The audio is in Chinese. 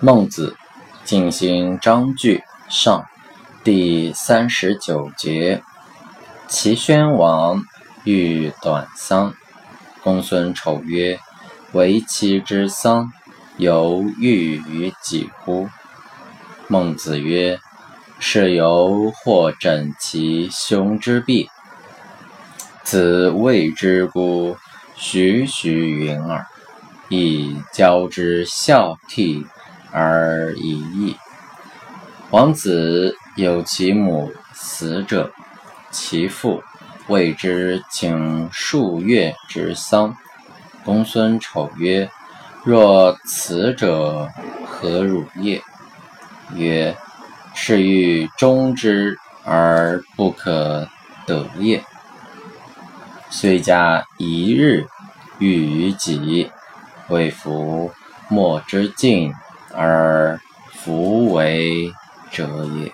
孟子，进行章句上，第三十九节。齐宣王欲短丧，公孙丑曰：“为妻之丧，犹豫于己乎？”孟子曰：“是由或枕其兄之臂，子谓之孤？徐徐云耳，以交之孝悌。”而已矣。王子有其母死者，其父谓之请数月之丧。公孙丑曰：“若此者何辱也？”曰：“是欲终之而不可得也。”虽加一日，欲于己，未服莫之敬。而弗为者也。